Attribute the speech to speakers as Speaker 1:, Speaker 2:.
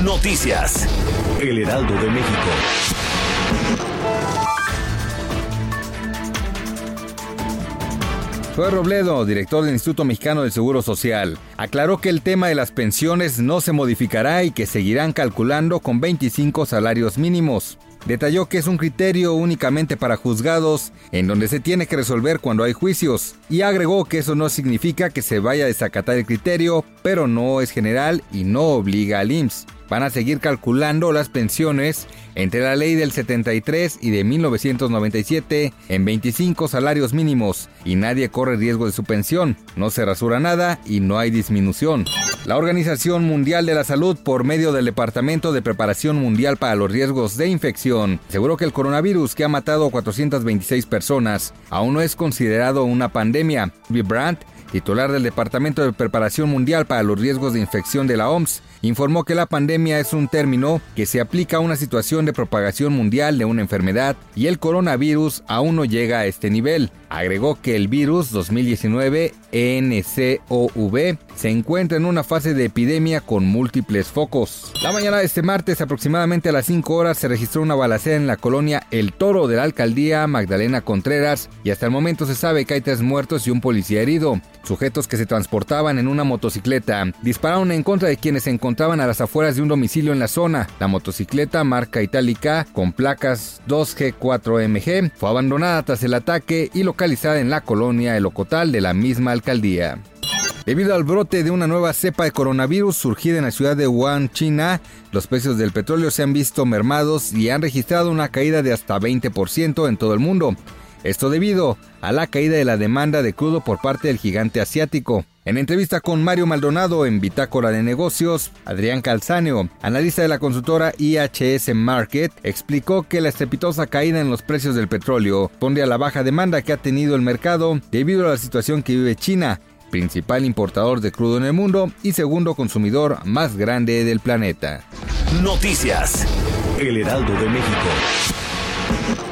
Speaker 1: Noticias. El Heraldo de México.
Speaker 2: Joel Robledo, director del Instituto Mexicano del Seguro Social, aclaró que el tema de las pensiones no se modificará y que seguirán calculando con 25 salarios mínimos. Detalló que es un criterio únicamente para juzgados, en donde se tiene que resolver cuando hay juicios, y agregó que eso no significa que se vaya a desacatar el criterio, pero no es general y no obliga al IMSS. Van a seguir calculando las pensiones entre la ley del 73 y de 1997 en 25 salarios mínimos y nadie corre riesgo de su pensión, no se rasura nada y no hay disminución. La Organización Mundial de la Salud, por medio del Departamento de Preparación Mundial para los Riesgos de Infección, aseguró que el coronavirus que ha matado a 426 personas aún no es considerado una pandemia. Brandt, titular del Departamento de Preparación Mundial para los Riesgos de Infección de la OMS, informó que la pandemia es un término que se aplica a una situación de propagación mundial de una enfermedad y el coronavirus aún no llega a este nivel. Agregó que el virus 2019 NCOV se encuentra en una fase de epidemia con múltiples focos. La mañana de este martes, aproximadamente a las 5 horas, se registró una balacera en la colonia El Toro de la alcaldía Magdalena Contreras y hasta el momento se sabe que hay tres muertos y un policía herido. Sujetos que se transportaban en una motocicleta dispararon en contra de quienes se encontraban a las afueras de un domicilio en la zona. La motocicleta marca itálica con placas 2G4MG fue abandonada tras el ataque y localizada en la colonia El Ocotal de la misma alcaldía. Debido al brote de una nueva cepa de coronavirus surgida en la ciudad de Wuhan, China, los precios del petróleo se han visto mermados y han registrado una caída de hasta 20% en todo el mundo. Esto debido a la caída de la demanda de crudo por parte del gigante asiático. En entrevista con Mario Maldonado en Bitácora de Negocios, Adrián Calzáneo, analista de la consultora IHS Market, explicó que la estrepitosa caída en los precios del petróleo responde a la baja demanda que ha tenido el mercado debido a la situación que vive China, principal importador de crudo en el mundo y segundo consumidor más grande del planeta.
Speaker 1: Noticias. El Heraldo de México.